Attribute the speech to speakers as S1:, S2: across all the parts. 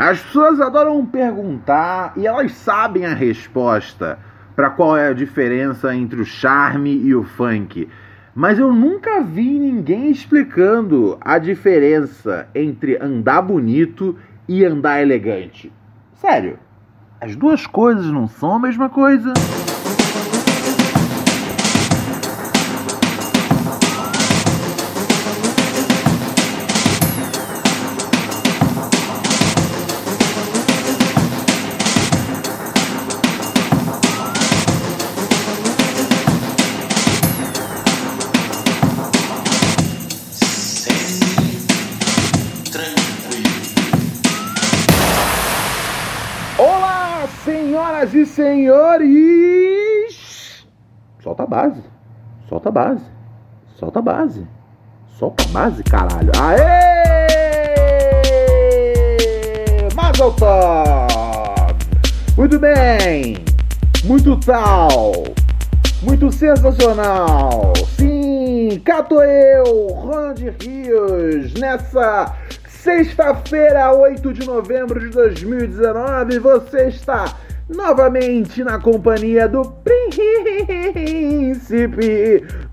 S1: As pessoas adoram perguntar e elas sabem a resposta para qual é a diferença entre o charme e o funk. Mas eu nunca vi ninguém explicando a diferença entre andar bonito e andar elegante. Sério, as duas coisas não são a mesma coisa? Senhoras e senhores! Solta a base. Solta a base. Solta a base. Solta a base, caralho. Aê! Mazel! Muito bem! Muito tal! Muito sensacional! Sim, cato eu, Ronald Rios, nessa sexta-feira, 8 de novembro de 2019, você está novamente na companhia do príncipe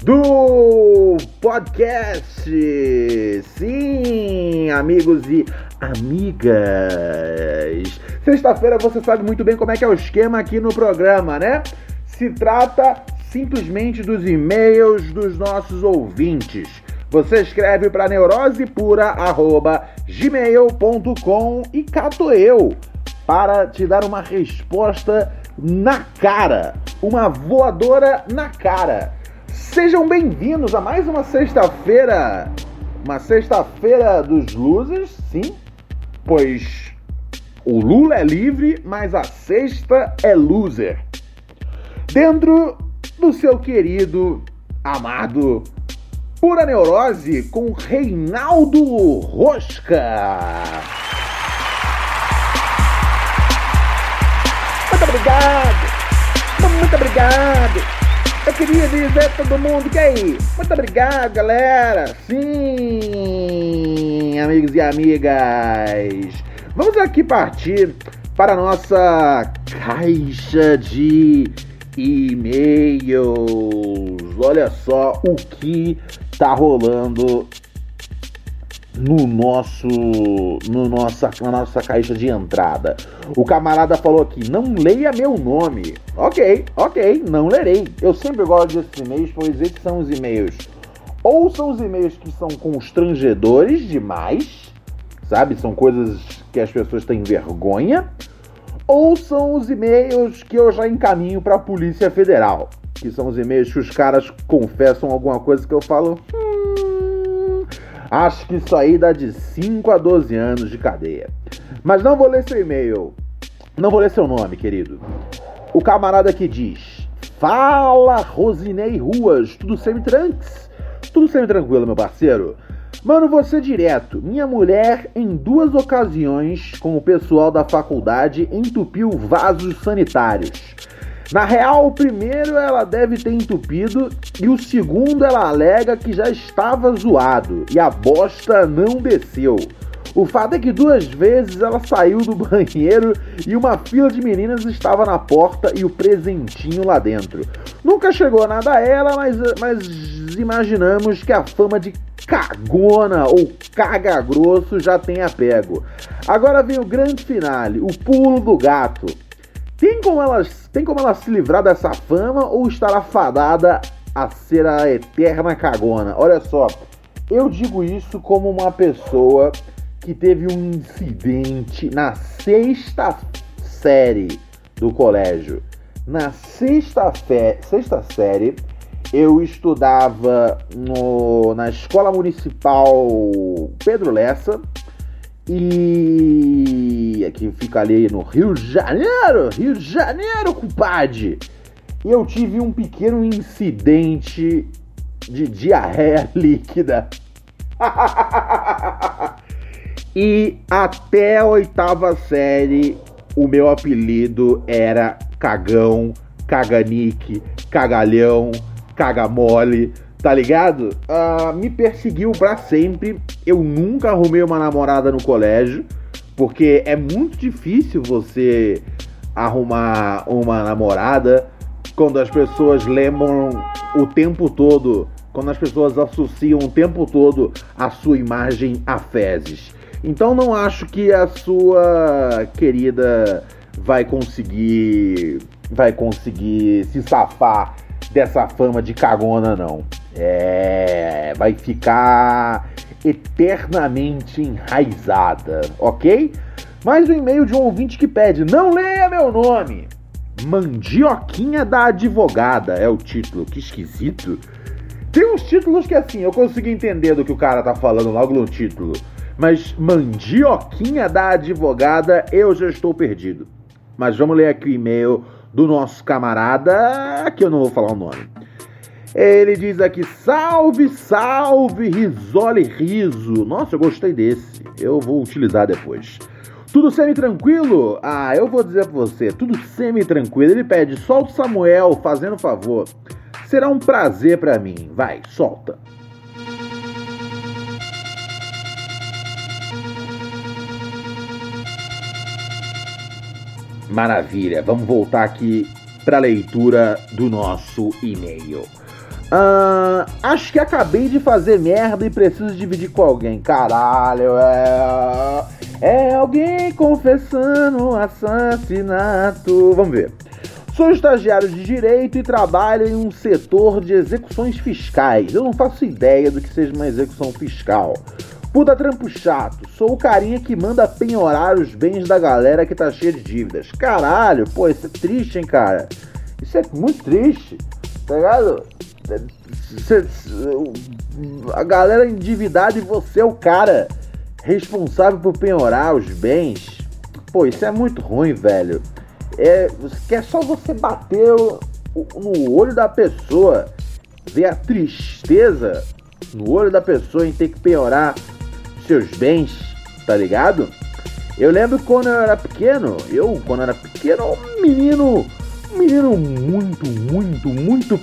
S1: do podcast. Sim, amigos e amigas. Sexta-feira você sabe muito bem como é que é o esquema aqui no programa, né? Se trata simplesmente dos e-mails dos nossos ouvintes. Você escreve para neurosepura@gmail.com e cato eu para te dar uma resposta na cara, uma voadora na cara. Sejam bem-vindos a mais uma sexta-feira, uma sexta-feira dos losers, sim, pois o Lula é livre, mas a sexta é loser. Dentro do seu querido, amado Pura Neurose com Reinaldo Rosca. Obrigado. Muito obrigado. Eu queria dizer a todo mundo que aí. Muito obrigado, galera. Sim, amigos e amigas. Vamos aqui partir para a nossa caixa de e-mails. Olha só o que tá rolando no nosso, no nossa, na nossa caixa de entrada. O camarada falou aqui: não leia meu nome. Ok, ok, não lerei. Eu sempre gosto desses e-mails, pois esses são os e-mails. Ou são os e-mails que são constrangedores demais, sabe? São coisas que as pessoas têm vergonha. Ou são os e-mails que eu já encaminho para a Polícia Federal, que são os e-mails que os caras confessam alguma coisa que eu falo. Hum, acho que isso aí dá de 5 a 12 anos de cadeia. Mas não vou ler seu e-mail. Não vou ler seu nome, querido. O camarada que diz: Fala, Rosinei Ruas, tudo semi-tranks? Tudo semi-tranquilo, meu parceiro? Mano, você direto. Minha mulher, em duas ocasiões, com o pessoal da faculdade, entupiu vasos sanitários. Na real, o primeiro ela deve ter entupido e o segundo ela alega que já estava zoado e a bosta não desceu. O fato é que duas vezes ela saiu do banheiro e uma fila de meninas estava na porta e o presentinho lá dentro. Nunca chegou nada a ela, mas, mas imaginamos que a fama de cagona ou caga grosso já tenha pego. Agora vem o grande finale, o pulo do gato. Tem como ela, tem como ela se livrar dessa fama ou estará fadada a ser a eterna cagona? Olha só, eu digo isso como uma pessoa que teve um incidente na sexta série do colégio. Na sexta, fe... sexta série, eu estudava no... na Escola Municipal Pedro Lessa e que fica ali no Rio de Janeiro, Rio de Janeiro, compadre. Eu tive um pequeno incidente de diarreia líquida. e até a oitava série, o meu apelido era Cagão, Caganique, Cagalhão, Cagamole, tá ligado? Uh, me perseguiu pra sempre. Eu nunca arrumei uma namorada no colégio, porque é muito difícil você arrumar uma namorada quando as pessoas lembram o tempo todo, quando as pessoas associam o tempo todo a sua imagem a fezes. Então não acho que a sua querida vai conseguir vai conseguir se safar dessa fama de cagona não. É, vai ficar eternamente enraizada, ok? Mais um e-mail de um ouvinte que pede: não leia meu nome. Mandioquinha da Advogada é o título, que esquisito. Tem uns títulos que assim, eu consigo entender do que o cara tá falando logo no título. Mas Mandioquinha da Advogada, eu já estou perdido. Mas vamos ler aqui o e-mail do nosso camarada, que eu não vou falar o nome. Ele diz aqui: salve, salve, risole riso. Nossa, eu gostei desse. Eu vou utilizar depois. Tudo semi-tranquilo? Ah, eu vou dizer pra você, tudo semi-tranquilo. Ele pede, solta o Samuel, fazendo favor. Será um prazer para mim. Vai, solta. Maravilha, vamos voltar aqui para a leitura do nosso e-mail. Uh, acho que acabei de fazer merda e preciso dividir com alguém. Caralho, é. É alguém confessando assassinato. Vamos ver. Sou estagiário de direito e trabalho em um setor de execuções fiscais. Eu não faço ideia do que seja uma execução fiscal. Puta trampo chato. Sou o carinha que manda penhorar os bens da galera que tá cheia de dívidas. Caralho, pô, isso é triste, hein, cara? Isso é muito triste, tá ligado? A galera endividada e você é o cara responsável por penhorar os bens. Pô, isso é muito ruim, velho. É, é só você bater no olho da pessoa, ver a tristeza no olho da pessoa em ter que penhorar seus bens, tá ligado? Eu lembro quando eu era pequeno, eu quando era pequeno, um menino, um menino muito, muito, muito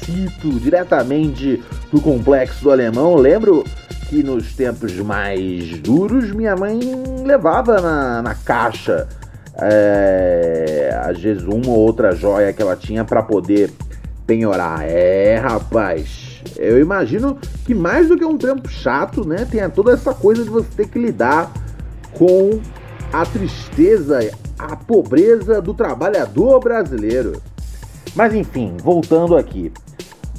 S1: pobrecito, diretamente do complexo do alemão. Lembro que nos tempos mais duros minha mãe levava na, na caixa é, às vezes uma ou outra joia que ela tinha para poder penhorar. É, rapaz, eu imagino que mais do que um trampo chato, né, tenha toda essa coisa de você ter que lidar com a tristeza, a pobreza do trabalhador brasileiro. Mas enfim, voltando aqui.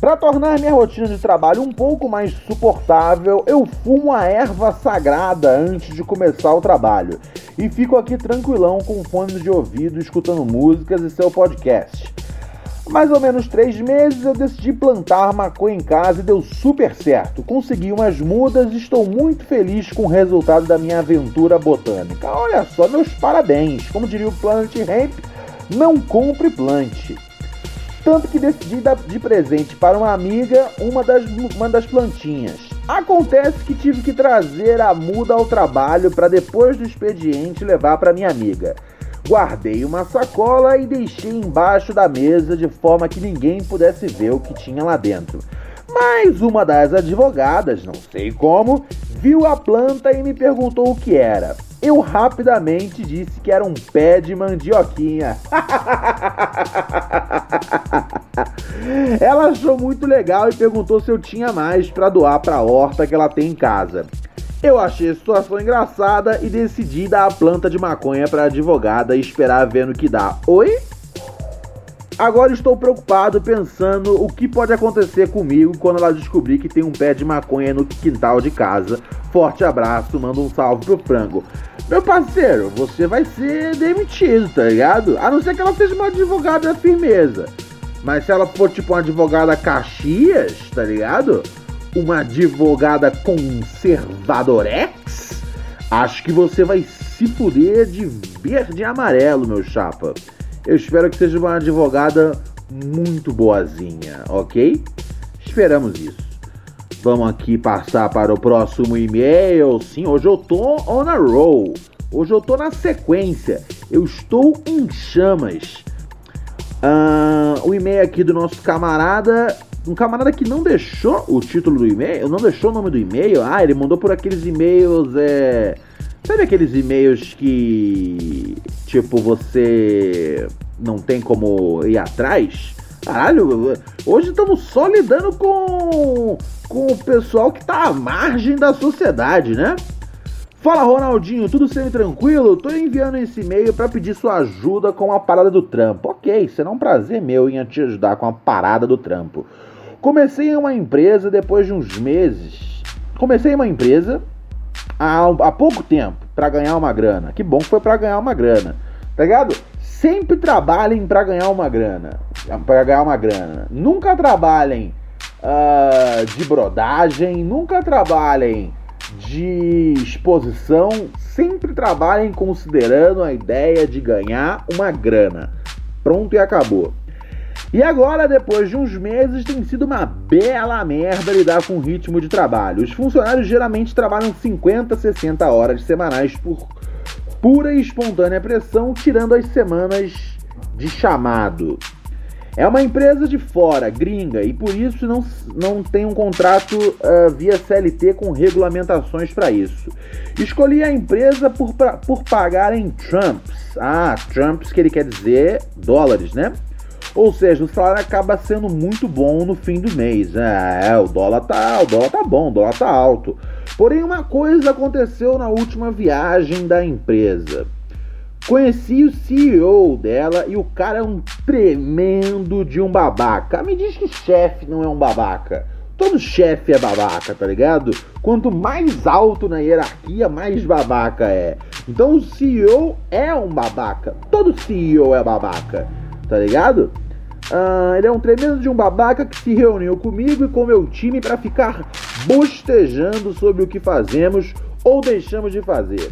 S1: Para tornar minha rotina de trabalho um pouco mais suportável, eu fumo a erva sagrada antes de começar o trabalho e fico aqui tranquilão com fones de ouvido escutando músicas e seu podcast. Mais ou menos três meses eu decidi plantar maconha em casa e deu super certo. Consegui umas mudas e estou muito feliz com o resultado da minha aventura botânica. Olha só, meus parabéns! Como diria o Planet Hemp, não compre plante. Tanto que decidi dar de presente para uma amiga uma das, uma das plantinhas. Acontece que tive que trazer a muda ao trabalho para depois do expediente levar para minha amiga. Guardei uma sacola e deixei embaixo da mesa de forma que ninguém pudesse ver o que tinha lá dentro. Mas uma das advogadas, não sei como, viu a planta e me perguntou o que era. Eu rapidamente disse que era um pé de mandioquinha. ela achou muito legal e perguntou se eu tinha mais para doar para a horta que ela tem em casa. Eu achei a situação engraçada e decidi dar a planta de maconha para advogada e esperar ver no que dá. Oi? Agora estou preocupado pensando o que pode acontecer comigo quando ela descobrir que tem um pé de maconha no quintal de casa. Forte abraço, manda um salve pro frango. Meu parceiro, você vai ser demitido, tá ligado? A não ser que ela seja uma advogada firmeza. Mas se ela for tipo uma advogada Caxias, tá ligado? Uma advogada conservadorex, acho que você vai se fuder de verde e amarelo, meu chapa. Eu espero que seja uma advogada muito boazinha, ok? Esperamos isso. Vamos aqui passar para o próximo e-mail. Sim, hoje eu tô on a roll. Hoje eu tô na sequência. Eu estou em chamas. Uh, o e-mail aqui do nosso camarada. Um camarada que não deixou o título do e-mail, não deixou o nome do e-mail. Ah, ele mandou por aqueles e-mails. É... Sabe aqueles e-mails que. Tipo, você não tem como ir atrás? Caralho, hoje estamos só lidando com, com o pessoal que tá à margem da sociedade, né? Fala Ronaldinho, tudo semi tranquilo? Tô enviando esse e-mail para pedir sua ajuda com a parada do trampo. Ok, será um prazer meu em te ajudar com a parada do trampo. Comecei em uma empresa depois de uns meses. Comecei em uma empresa há, há pouco tempo para ganhar uma grana. Que bom que foi para ganhar uma grana. Tá ligado? Sempre trabalhem para ganhar uma grana. Para ganhar uma grana. Nunca trabalhem uh, de brodagem, nunca trabalhem de exposição, sempre trabalhem considerando a ideia de ganhar uma grana. Pronto e acabou. E agora, depois de uns meses, tem sido uma bela merda lidar com o ritmo de trabalho. Os funcionários geralmente trabalham 50, 60 horas semanais por pura e espontânea pressão, tirando as semanas de chamado. É uma empresa de fora, gringa, e por isso não, não tem um contrato uh, via CLT com regulamentações para isso. Escolhi a empresa por, pra, por pagar em Trumps. Ah, Trumps que ele quer dizer dólares, né? Ou seja, o salário acaba sendo muito bom no fim do mês. É, é, o dólar tá, o dólar tá bom, o dólar tá alto. Porém, uma coisa aconteceu na última viagem da empresa. Conheci o CEO dela e o cara é um tremendo de um babaca. Me diz que chefe não é um babaca. Todo chefe é babaca, tá ligado? Quanto mais alto na hierarquia, mais babaca é. Então o CEO é um babaca. Todo CEO é babaca tá ligado? Uh, ele é um tremendo de um babaca que se reuniu comigo e com meu time para ficar bostejando sobre o que fazemos ou deixamos de fazer.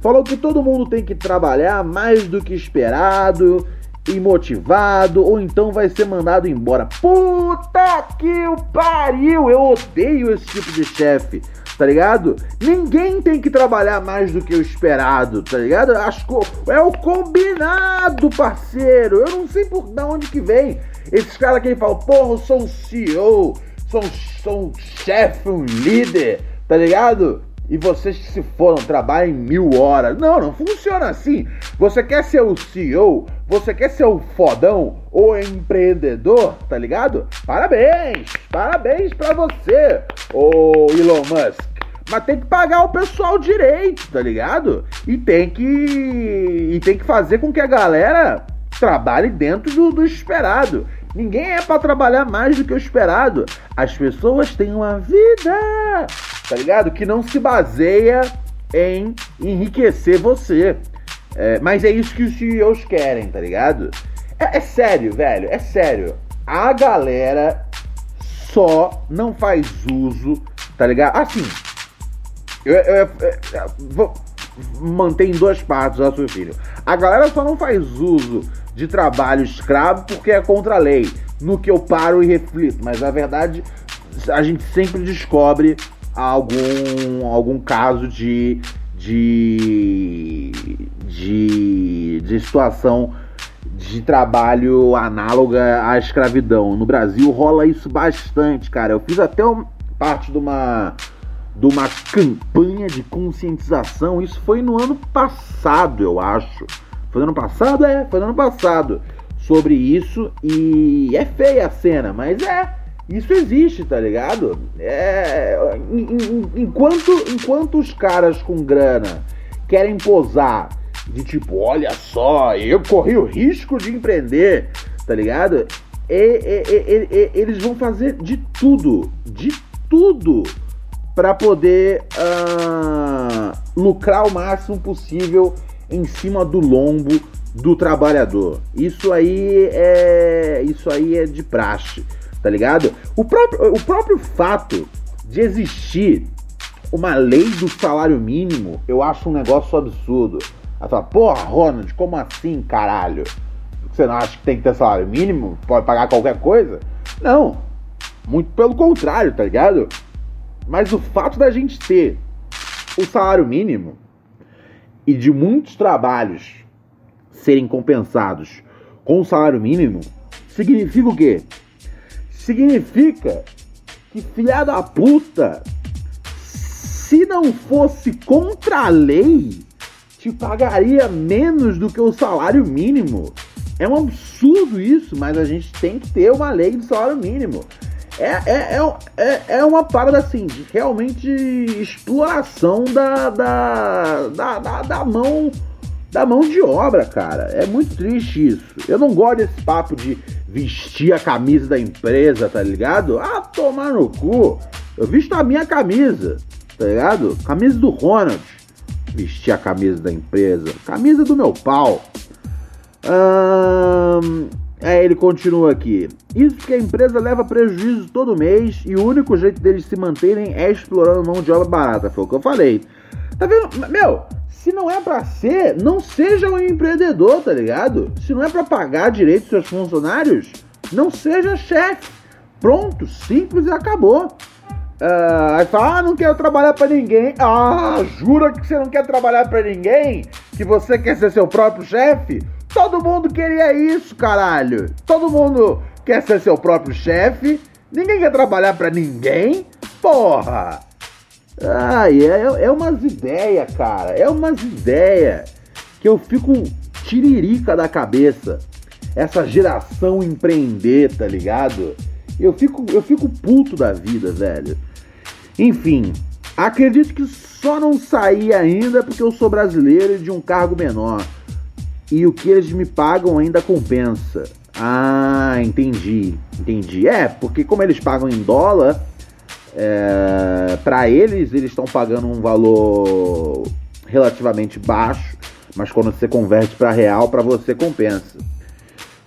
S1: Falou que todo mundo tem que trabalhar mais do que esperado e motivado, ou então vai ser mandado embora. Puta que pariu! Eu odeio esse tipo de chefe tá ligado? Ninguém tem que trabalhar mais do que o esperado, tá ligado? Acho que é o combinado, parceiro. Eu não sei por da onde que vem. Esses caras que falam, porra, eu sou um CEO, sou um, sou um chefe, um líder, tá ligado? E vocês que se foram trabalham mil horas. Não, não funciona assim. Você quer ser o CEO, você quer ser o fodão ou empreendedor, tá ligado? Parabéns! Parabéns pra você, ô Elon Musk. Mas tem que pagar o pessoal direito, tá ligado? E tem que. E tem que fazer com que a galera trabalhe dentro do, do esperado. Ninguém é para trabalhar mais do que o esperado. As pessoas têm uma vida, tá ligado? Que não se baseia em enriquecer você. É, mas é isso que os CEOs querem, tá ligado? É, é sério, velho, é sério. A galera só não faz uso, tá ligado? Assim, eu, eu, eu, eu vou manter em duas partes o raciocínio. A galera só não faz uso de trabalho escravo porque é contra a lei. No que eu paro e reflito, mas na verdade a gente sempre descobre algum, algum caso de, de, de, de situação de trabalho análoga à escravidão. No Brasil rola isso bastante, cara. Eu fiz até parte de uma de uma campanha de conscientização. Isso foi no ano passado, eu acho. Foi no ano passado? É, foi no ano passado. Sobre isso. E é feia a cena, mas é. Isso existe, tá ligado? É, enquanto, enquanto os caras com grana querem posar de tipo, olha só, eu corri o risco de empreender, tá ligado? E, e, e, eles vão fazer de tudo, de tudo, para poder uh, lucrar o máximo possível em cima do lombo do trabalhador. Isso aí é isso aí é de praxe, tá ligado? O próprio, o próprio fato de existir uma lei do salário mínimo, eu acho um negócio absurdo. Ela fala, porra, Ronald, como assim, caralho? Você não acha que tem que ter salário mínimo? Pode pagar qualquer coisa? Não. Muito pelo contrário, tá ligado? Mas o fato da gente ter o salário mínimo e de muitos trabalhos serem compensados com o salário mínimo, significa o quê? Significa que filha da puta, se não fosse contra a lei, te pagaria menos do que o salário mínimo. É um absurdo isso, mas a gente tem que ter uma lei do salário mínimo. É, é, é, é, é uma parada assim, de realmente exploração da, da, da, da, da mão da mão de obra, cara. É muito triste isso. Eu não gosto desse papo de vestir a camisa da empresa, tá ligado? Ah, tomar no cu. Eu visto a minha camisa, tá ligado? Camisa do Ronald. Vestir a camisa da empresa. Camisa do meu pau. Hum, é, ele continua aqui. Isso porque a empresa leva prejuízo todo mês e o único jeito deles se manterem é explorando mão de obra barata. Foi o que eu falei. Tá vendo? Meu, se não é para ser, não seja um empreendedor, tá ligado? Se não é para pagar direito seus funcionários, não seja chefe. Pronto, simples e acabou. Uh, aí fala, ah, não quero trabalhar para ninguém. Ah, jura que você não quer trabalhar para ninguém? Que você quer ser seu próprio chefe? Todo mundo queria isso, caralho. Todo mundo quer ser seu próprio chefe. Ninguém quer trabalhar para ninguém. Porra! Ai, é, é umas ideias, cara. É umas ideias que eu fico tiririca da cabeça. Essa geração empreender, tá ligado? Eu fico, eu fico puto da vida, velho. Enfim, acredito que só não saí ainda porque eu sou brasileiro e de um cargo menor. E o que eles me pagam ainda compensa. Ah, entendi, entendi. É, porque como eles pagam em dólar, é, para eles, eles estão pagando um valor relativamente baixo, mas quando você converte para real, para você compensa.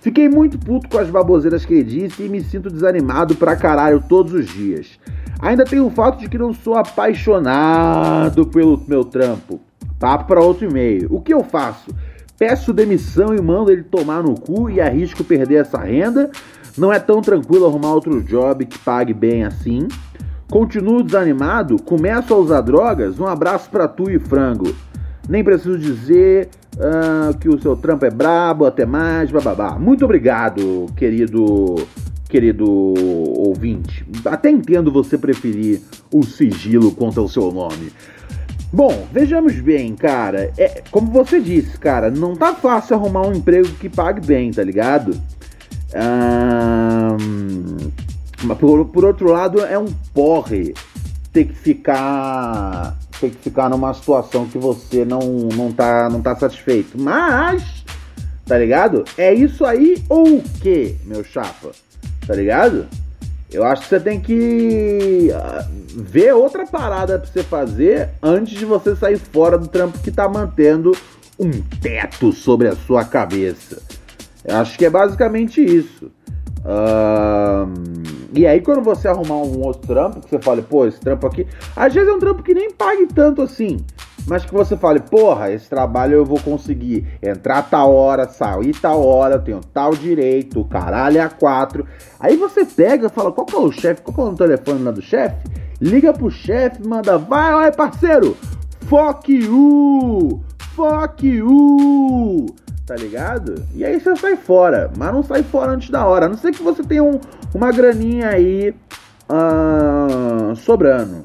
S1: Fiquei muito puto com as baboseiras que ele disse e me sinto desanimado pra caralho todos os dias. Ainda tem o fato de que não sou apaixonado pelo meu trampo. Papo para outro e-mail. O que eu faço? Peço demissão e mando ele tomar no cu e arrisco perder essa renda. Não é tão tranquilo arrumar outro job que pague bem assim. Continuo desanimado, começo a usar drogas. Um abraço para tu e frango. Nem preciso dizer uh, que o seu trampo é brabo, até mais, bababá. Muito obrigado, querido querido ouvinte. Até entendo você preferir o sigilo quanto ao seu nome. Bom, vejamos bem, cara. É, como você disse, cara, não tá fácil arrumar um emprego que pague bem, tá ligado? Mas por, por outro lado, é um porre ter que ficar ter que ficar numa situação que você não, não, tá, não tá satisfeito. Mas, tá ligado? É isso aí ou o que, meu chapa? Tá ligado? Eu acho que você tem que ah, ver outra parada pra você fazer antes de você sair fora do trampo que tá mantendo um teto sobre a sua cabeça. Eu acho que é basicamente isso. e aí, quando você arrumar um outro trampo, que você fale, pô, esse trampo aqui. Às vezes é um trampo que nem pague tanto assim. Mas que você fale, porra, esse trabalho eu vou conseguir entrar tal hora, sair tal hora, eu tenho tal direito, caralho, é a quatro. Aí você pega fala, qual que é o chefe? Qual que é o telefone lá do chefe? Liga pro chefe, manda, vai, vai, parceiro! Fuck you! Fuck you! tá ligado? E aí você sai fora, mas não sai fora antes da hora. A não ser que você tenha um, uma graninha aí uh, sobrando.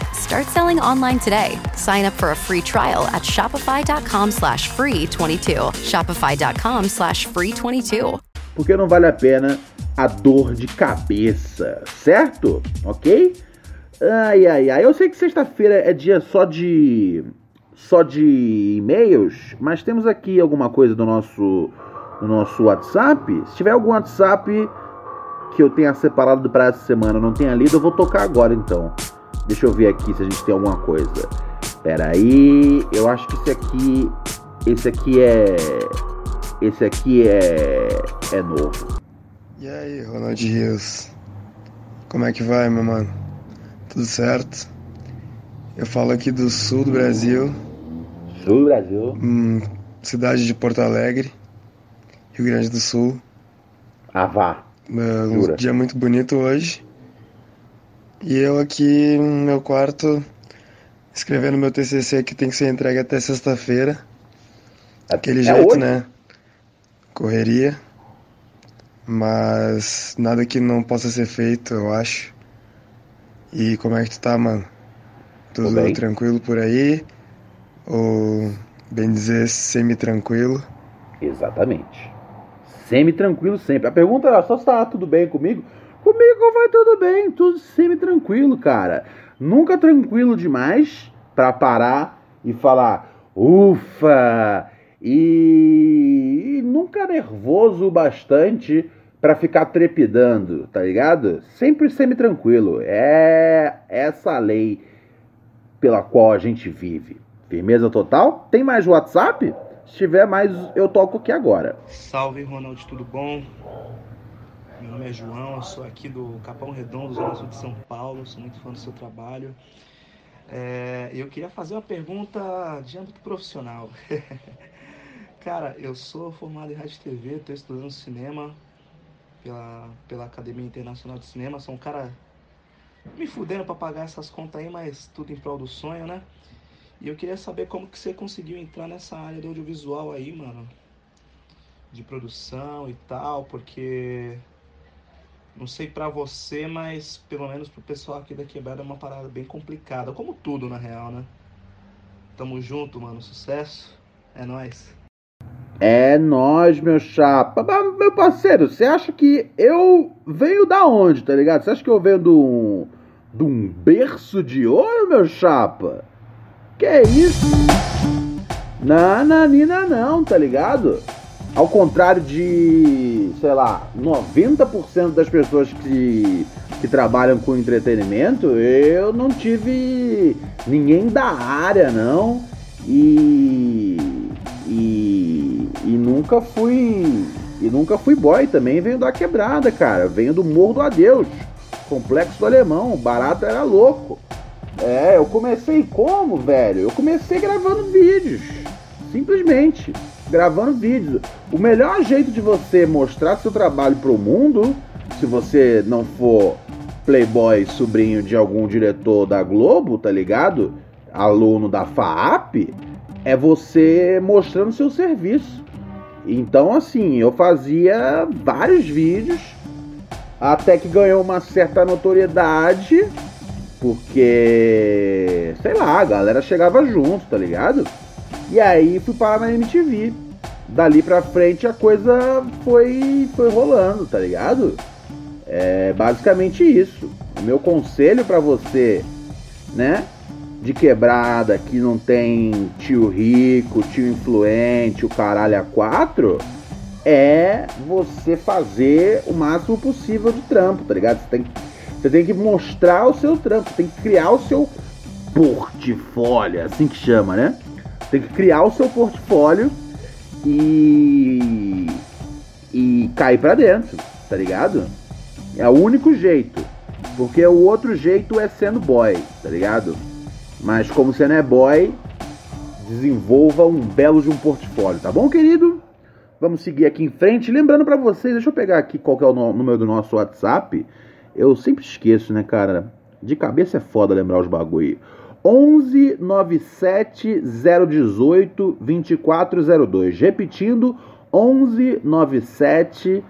S2: Start selling online today. Sign up for a free trial at shopify.com slash free 22. Shopify.com slash free 22.
S1: Porque não vale a pena a dor de cabeça, certo? Ok? Ai, ai, ai. Eu sei que sexta-feira é dia só de. só de e-mails, mas temos aqui alguma coisa do nosso, do nosso WhatsApp. Se tiver algum WhatsApp que eu tenha separado para essa semana, não tenha lido, eu vou tocar agora então. Deixa eu ver aqui se a gente tem alguma coisa. Pera aí, eu acho que esse aqui, esse aqui é, esse aqui é, é novo.
S3: E aí, Ronald Rios? Como é que vai, meu mano? Tudo certo? Eu falo aqui do sul do Brasil.
S1: Sul do Brasil.
S3: Hum, cidade de Porto Alegre, Rio Grande do Sul.
S1: Ah, vá.
S3: Uh, um dia muito bonito hoje. E eu aqui no meu quarto escrevendo meu TCC que tem que ser entregue até sexta-feira. Aquele é jeito, hoje? né? Correria. Mas nada que não possa ser feito, eu acho. E como é que tu tá, mano? Tudo tranquilo por aí? Ou, bem dizer, semi-tranquilo?
S1: Exatamente. Semi-tranquilo sempre. A pergunta era só se tá tudo bem comigo. Comigo vai tudo bem, tudo semi-tranquilo, cara. Nunca tranquilo demais para parar e falar, ufa! E, e nunca nervoso bastante para ficar trepidando, tá ligado? Sempre semi-tranquilo. É essa lei pela qual a gente vive. Firmeza total? Tem mais WhatsApp? Se tiver mais, eu toco aqui agora.
S4: Salve, Ronald, tudo bom? Meu nome é João, eu sou aqui do Capão Redondo, Zona Sul de São Paulo, sou muito fã do seu trabalho. É, eu queria fazer uma pergunta de âmbito profissional. Cara, eu sou formado em rádio e TV, estou estudando cinema pela, pela Academia Internacional de Cinema. Sou um cara me fudendo para pagar essas contas aí, mas tudo em prol do sonho, né? E eu queria saber como que você conseguiu entrar nessa área do audiovisual aí, mano. De produção e tal, porque não sei para você, mas pelo menos pro pessoal aqui da quebrada é uma parada bem complicada, como tudo na real, né? Tamo junto, mano, sucesso. É nós.
S1: É nós, meu chapa. Meu parceiro, você acha que eu venho da onde, tá ligado? Você acha que eu venho de um, de um berço de ouro, meu chapa? Que é isso? Nananina não, tá ligado? Ao contrário de, sei lá, 90% das pessoas que, que trabalham com entretenimento, eu não tive ninguém da área, não. E, e, e nunca fui. E nunca fui boy também, venho da quebrada, cara. Venho do Morro do Adeus, Complexo do Alemão. Barato era louco. É, eu comecei como, velho? Eu comecei gravando vídeos. Simplesmente gravando vídeos. O melhor jeito de você mostrar seu trabalho para o mundo, se você não for playboy sobrinho de algum diretor da Globo, tá ligado? Aluno da FAAP, é você mostrando seu serviço. Então, assim, eu fazia vários vídeos até que ganhou uma certa notoriedade, porque, sei lá, a galera chegava junto, tá ligado? E aí fui parar na MTV. Dali pra frente a coisa foi, foi rolando, tá ligado? É basicamente isso. O meu conselho para você, né? De quebrada, que não tem tio rico, tio influente, o caralho a quatro, é você fazer o máximo possível de trampo, tá ligado? Você tem, você tem que mostrar o seu trampo, tem que criar o seu portfólio, assim que chama, né? Tem que criar o seu portfólio e e cair para dentro, tá ligado? É o único jeito, porque o outro jeito é sendo boy, tá ligado? Mas como você não é boy, desenvolva um belo de um portfólio, tá bom, querido? Vamos seguir aqui em frente. Lembrando para vocês, deixa eu pegar aqui qual é o número do nosso WhatsApp. Eu sempre esqueço, né, cara? De cabeça é foda lembrar os bagulho. 11 97 018 2402. Repetindo, 11 97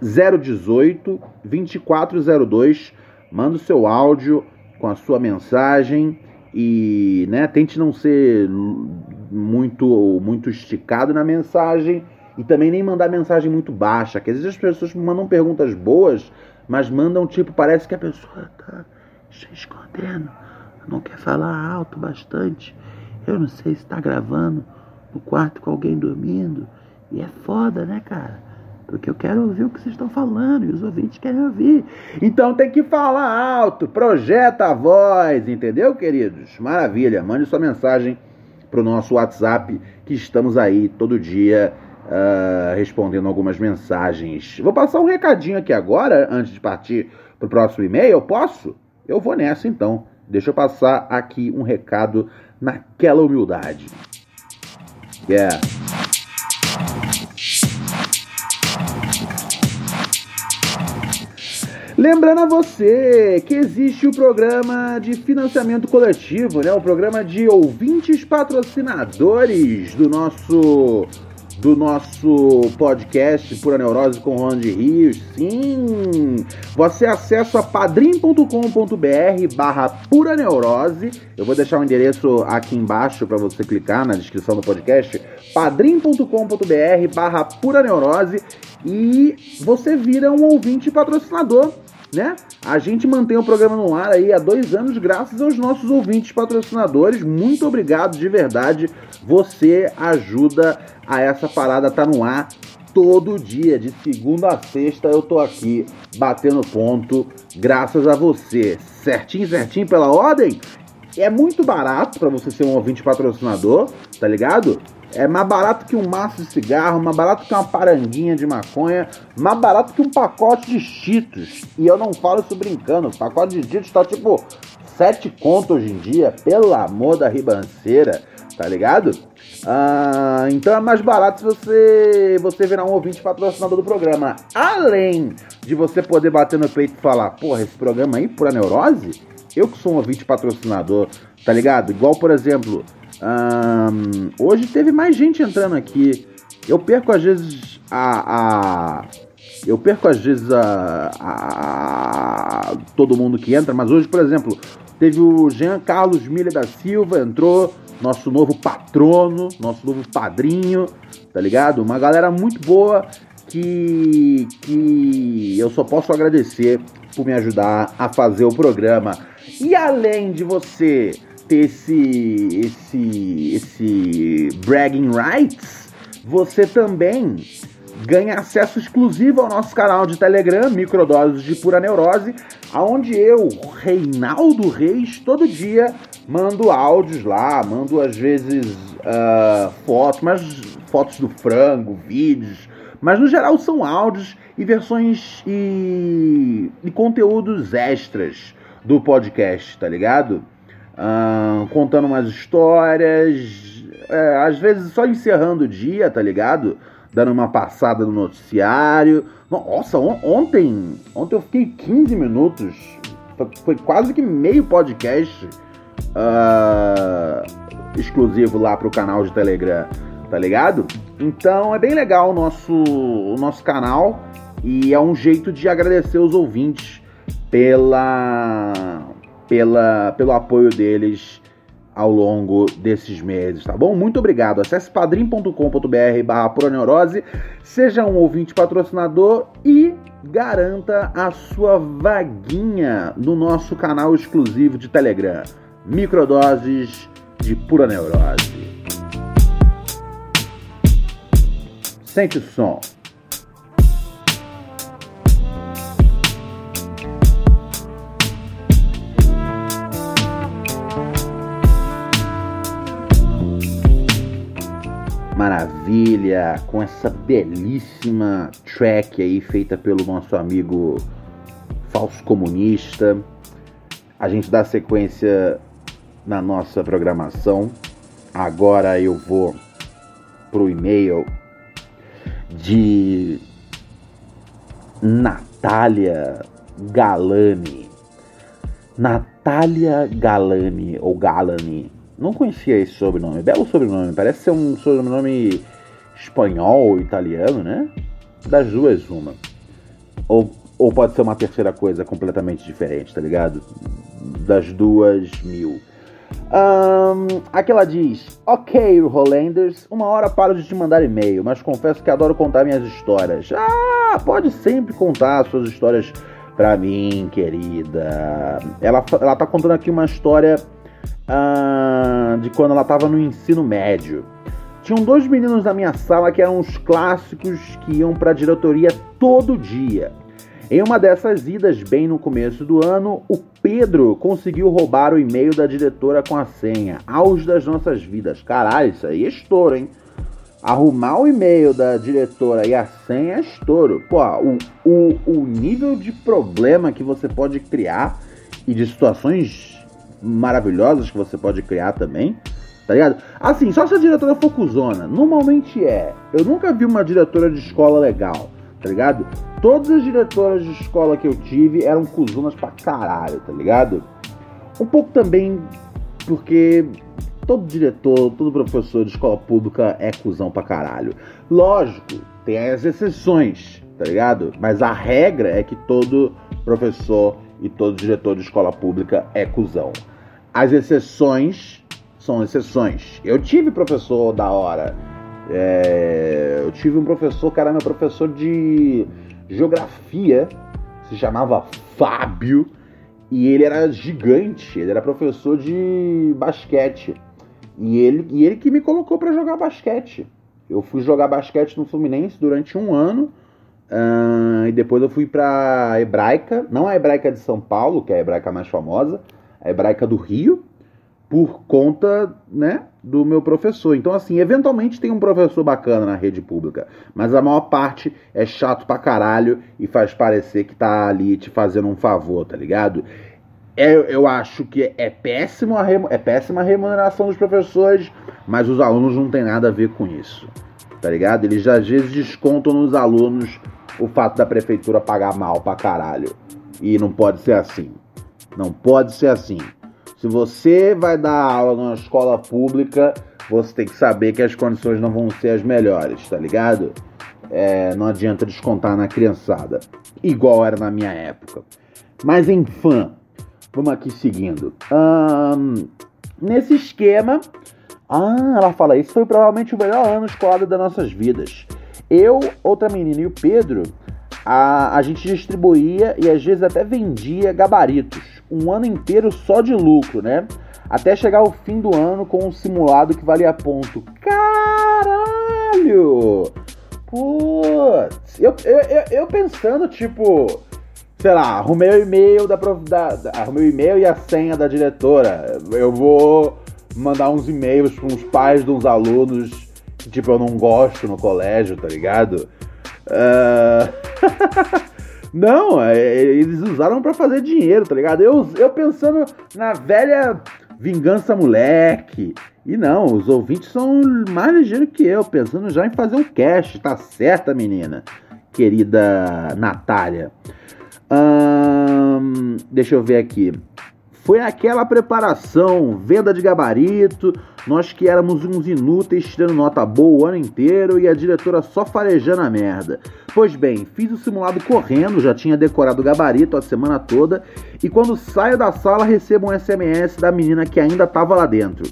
S1: 018 2402. Manda o seu áudio com a sua mensagem e, né, tente não ser muito muito esticado na mensagem e também nem mandar mensagem muito baixa, que às vezes as pessoas mandam perguntas boas, mas mandam tipo, parece que a pessoa tá se escondendo, não quer falar alto bastante. Eu não sei se tá gravando no quarto com alguém dormindo. E é foda, né, cara? Porque eu quero ouvir o que vocês estão falando e os ouvintes querem ouvir. Então tem que falar alto, projeta a voz, entendeu, queridos? Maravilha, mande sua mensagem pro nosso WhatsApp, que estamos aí todo dia uh, respondendo algumas mensagens. Vou passar um recadinho aqui agora, antes de partir pro próximo e-mail. Posso? Eu vou nessa então. Deixa eu passar aqui um recado naquela humildade. Yeah. Lembrando a você que existe o programa de financiamento coletivo, né? O programa de ouvintes patrocinadores do nosso do nosso podcast Pura Neurose com Ron de Rios. Sim! Você acessa padrim.com.br barra Pura Neurose. Eu vou deixar o endereço aqui embaixo para você clicar na descrição do podcast. padrim.com.br barra Pura Neurose e você vira um ouvinte patrocinador né? A gente mantém o programa no ar aí há dois anos, graças aos nossos ouvintes patrocinadores. Muito obrigado de verdade. Você ajuda a essa parada tá no ar todo dia, de segunda a sexta, eu tô aqui batendo ponto, graças a você. Certinho, certinho pela ordem? É muito barato para você ser um ouvinte patrocinador, tá ligado? É mais barato que um maço de cigarro, mais barato que uma paranguinha de maconha, mais barato que um pacote de cheetos. E eu não falo isso brincando, o pacote de cheetos tá tipo sete conto hoje em dia, pelo amor da ribanceira, tá ligado? Ah, então é mais barato você você virar um ouvinte patrocinador do programa. Além de você poder bater no peito e falar, porra, esse programa aí, pura neurose, eu que sou um ouvinte patrocinador, tá ligado? Igual, por exemplo, um, hoje teve mais gente entrando aqui. Eu perco às vezes a. a eu perco às vezes a, a, todo mundo que entra, mas hoje, por exemplo, teve o Jean Carlos Milha da Silva, entrou, nosso novo patrono, nosso novo padrinho, tá ligado? Uma galera muito boa que, que eu só posso agradecer por me ajudar a fazer o programa. E além de você ter esse, esse, esse bragging rights, você também ganha acesso exclusivo ao nosso canal de Telegram, Microdoses de Pura Neurose, aonde eu, Reinaldo Reis, todo dia mando áudios lá, mando às vezes uh, fotos, mas fotos do frango, vídeos, mas no geral são áudios e versões e, e conteúdos extras do podcast, tá ligado? Uh, contando umas histórias, é, às vezes só encerrando o dia, tá ligado? Dando uma passada no noticiário. Nossa, on ontem, ontem eu fiquei 15 minutos, foi quase que meio podcast uh, exclusivo lá pro canal de Telegram, tá ligado? Então é bem legal o nosso, o nosso canal e é um jeito de agradecer os ouvintes pela pela, pelo apoio deles ao longo desses meses, tá bom? Muito obrigado. Acesse padrim.com.br barra proneurose, seja um ouvinte patrocinador e garanta a sua vaguinha no nosso canal exclusivo de Telegram. Microdoses de pura neurose. Sente o som. Maravilha, com essa belíssima track aí feita pelo nosso amigo falso comunista. A gente dá sequência na nossa programação. Agora eu vou pro e-mail de Natália Galani. Natália Galani, ou Galani. Não conhecia esse sobrenome. Belo sobrenome. Parece ser um sobrenome espanhol, italiano, né? Das duas, uma. Ou, ou pode ser uma terceira coisa completamente diferente, tá ligado? Das duas, mil. Um, aqui ela diz: Ok, Rolanders, uma hora paro de te mandar e-mail, mas confesso que adoro contar minhas histórias. Ah, pode sempre contar suas histórias pra mim, querida. Ela, ela tá contando aqui uma história uh, de quando ela tava no ensino médio. Tinham dois meninos na minha sala que eram os clássicos que iam pra diretoria todo dia. Em uma dessas idas, bem no começo do ano, o Pedro conseguiu roubar o e-mail da diretora com a senha. Auge das nossas vidas. Caralho, isso aí é estouro, hein? Arrumar o e-mail da diretora e a senha é estouro. Pô, o, o, o nível de problema que você pode criar e de situações maravilhosas que você pode criar também, tá ligado? Assim, só se a diretora for cuzona. Normalmente é. Eu nunca vi uma diretora de escola legal tá ligado? Todas as diretoras de escola que eu tive eram cuzonas pra caralho, tá ligado? Um pouco também porque todo diretor, todo professor de escola pública é cuzão pra caralho. Lógico, tem as exceções, tá ligado? Mas a regra é que todo professor e todo diretor de escola pública é cuzão. As exceções são exceções. Eu tive professor da hora é, eu tive um professor era meu professor de geografia, se chamava Fábio, e ele era gigante, ele era professor de basquete. E ele, e ele que me colocou para jogar basquete. Eu fui jogar basquete no Fluminense durante um ano. Uh, e depois eu fui pra Hebraica, não a Hebraica de São Paulo, que é a Hebraica mais famosa, a Hebraica do Rio, por conta, né, do meu professor. Então, assim, eventualmente tem um professor bacana na rede pública, mas a maior parte é chato pra caralho e faz parecer que tá ali te fazendo um favor, tá ligado? É, eu acho que é, péssimo a é péssima a remuneração dos professores, mas os alunos não tem nada a ver com isso, tá ligado? Eles às vezes descontam nos alunos o fato da prefeitura pagar mal pra caralho. E não pode ser assim. Não pode ser assim. Se você vai dar aula numa escola pública, você tem que saber que as condições não vão ser as melhores, tá ligado? É, não adianta descontar na criançada, igual era na minha época. Mas enfim, vamos aqui seguindo. Um, nesse esquema, ah, ela fala, isso foi provavelmente o melhor ano escolar das nossas vidas. Eu, outra menina e o Pedro, a, a gente distribuía e às vezes até vendia gabaritos um ano inteiro só de lucro, né? Até chegar o fim do ano com um simulado que valia ponto. Caralho! Putz, eu, eu, eu, eu pensando, tipo, sei lá, arrumei o e-mail da, da, da arrumei o e-mail e a senha da diretora. Eu vou mandar uns e-mails para uns pais de uns alunos que, tipo, eu não gosto no colégio, tá ligado? Uh... Não, é, eles usaram para fazer dinheiro, tá ligado? Eu, eu pensando na velha vingança moleque. E não, os ouvintes são mais ligeiros que eu, pensando já em fazer um cast, tá certa, menina? Querida Natália. Hum, deixa eu ver aqui. Foi aquela preparação, venda de gabarito, nós que éramos uns inúteis tirando nota boa o ano inteiro e a diretora só farejando a merda. Pois bem, fiz o simulado correndo, já tinha decorado o gabarito a semana toda e quando saio da sala recebo um SMS da menina que ainda estava lá dentro.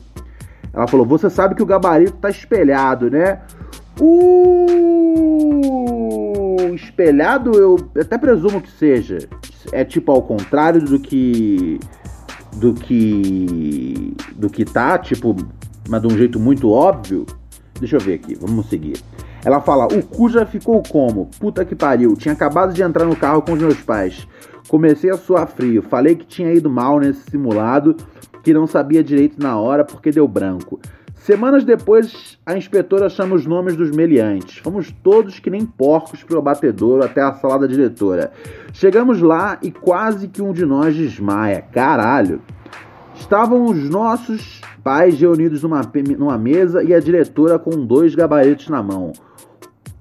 S1: Ela falou: Você sabe que o gabarito tá espelhado, né? Uh, espelhado eu até presumo que seja. É tipo ao contrário do que do que do que tá, tipo, mas de um jeito muito óbvio. Deixa eu ver aqui, vamos seguir. Ela fala: "O cu já ficou como? Puta que pariu, tinha acabado de entrar no carro com os meus pais. Comecei a suar frio, falei que tinha ido mal nesse simulado, que não sabia direito na hora porque deu branco. Semanas depois, a inspetora chama os nomes dos meliantes. Fomos todos que nem porcos pro abatedouro até a sala da diretora. Chegamos lá e quase que um de nós desmaia. Caralho! Estavam os nossos pais reunidos numa, numa mesa e a diretora com dois gabaritos na mão.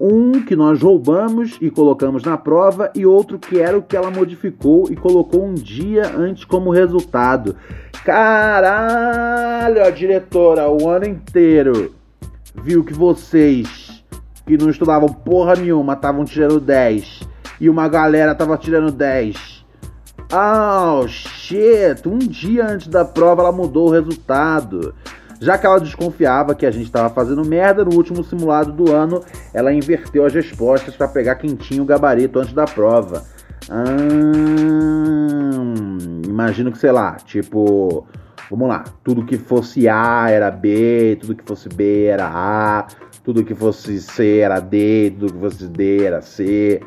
S1: Um que nós roubamos e colocamos na prova, e outro que era o que ela modificou e colocou um dia antes como resultado. Caralho, a diretora, o ano inteiro viu que vocês, que não estudavam porra nenhuma, estavam tirando 10 e uma galera tava tirando 10. Oh shit! Um dia antes da prova ela mudou o resultado. Já que ela desconfiava que a gente estava fazendo merda, no último simulado do ano ela inverteu as respostas para pegar quem tinha o gabarito antes da prova. Hum, imagino que, sei lá, tipo, vamos lá, tudo que fosse A era B, tudo que fosse B era A, tudo que fosse C era D, tudo que fosse D era C.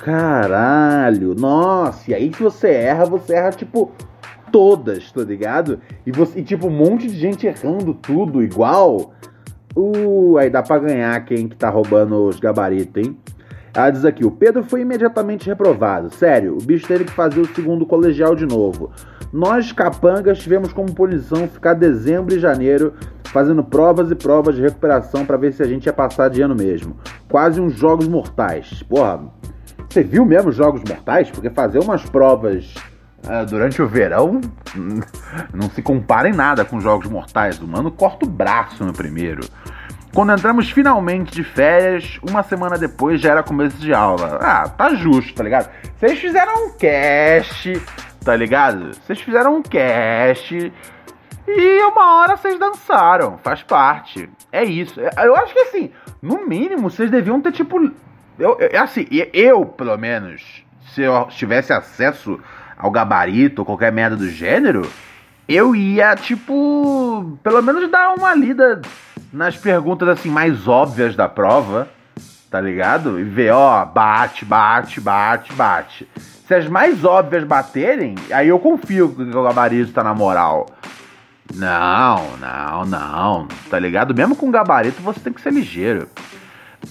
S1: Caralho, nossa, e aí que você erra, você erra tipo todas, tá ligado? E, você, e tipo, um monte de gente errando tudo igual. Uh, aí dá pra ganhar quem que tá roubando os gabaritos, hein? Ela diz aqui: o Pedro foi imediatamente reprovado. Sério, o bicho teve que fazer o segundo colegial de novo. Nós, capangas, tivemos como punição ficar dezembro e janeiro fazendo provas e provas de recuperação para ver se a gente ia passar de ano mesmo. Quase uns jogos mortais. Porra, você viu mesmo jogos mortais? Porque fazer umas provas durante o verão não se compara em nada com jogos mortais. O mano corta o braço no primeiro. Quando entramos finalmente de férias, uma semana depois já era começo de aula. Ah, tá justo, tá ligado? Vocês fizeram um cast, tá ligado? Vocês fizeram um cast e uma hora vocês dançaram, faz parte. É isso. Eu acho que assim, no mínimo, vocês deviam ter tipo. Eu, eu, assim, eu, pelo menos, se eu tivesse acesso ao gabarito ou qualquer merda do gênero, eu ia, tipo, pelo menos dar uma lida nas perguntas assim mais óbvias da prova, tá ligado? E ver, ó, bate, bate, bate, bate. Se as mais óbvias baterem, aí eu confio que o gabarito tá na moral. Não, não, não. Tá ligado? Mesmo com gabarito você tem que ser ligeiro.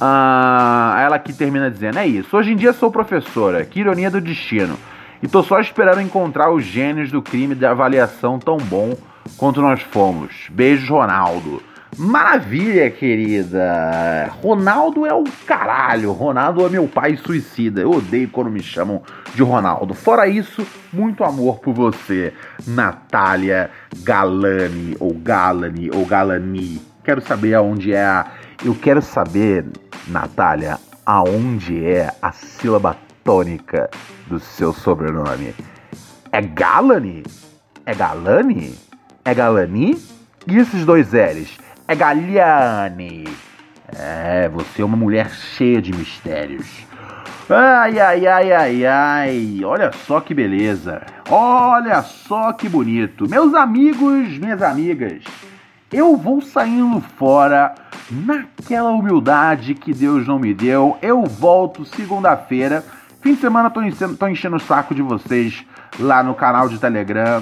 S1: Ah, ela aqui termina dizendo: É isso. Hoje em dia sou professora. Que ironia do destino. E tô só esperando encontrar os gênios do crime de avaliação tão bom quanto nós fomos. Beijo, Ronaldo. Maravilha, querida. Ronaldo é o caralho. Ronaldo é meu pai suicida. Eu odeio quando me chamam de Ronaldo. Fora isso, muito amor por você, Natália Galani, ou Galani, ou Galani. Quero saber aonde é a. Eu quero saber, Natália, aonde é a sílaba tônica do seu sobrenome. É Galani? É Galani? É Galani? E esses dois L's? é Galiane. É, você é uma mulher cheia de mistérios. Ai, ai, ai, ai, ai. Olha só que beleza. Olha só que bonito. Meus amigos, minhas amigas, eu vou saindo fora naquela humildade que Deus não me deu. Eu volto segunda-feira. Fim de semana tô enchendo, tô enchendo o saco de vocês lá no canal de Telegram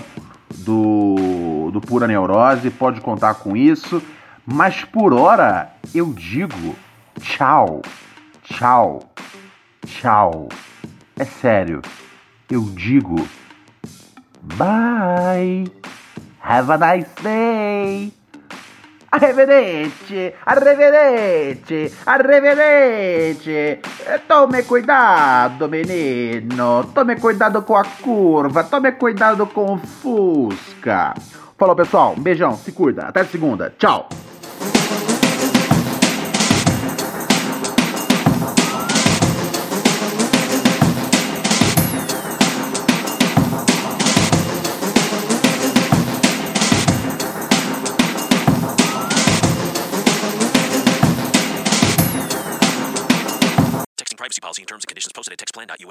S1: do, do Pura Neurose. Pode contar com isso. Mas por hora eu digo tchau, tchau, tchau. É sério, eu digo bye. Have a nice day. Arrivederci, arrivederci, arrivederci. Tome cuidado, menino. Tome cuidado com a curva. Tome cuidado com o Fusca. Falou, pessoal. Um beijão. Se cuida. Até segunda. Tchau.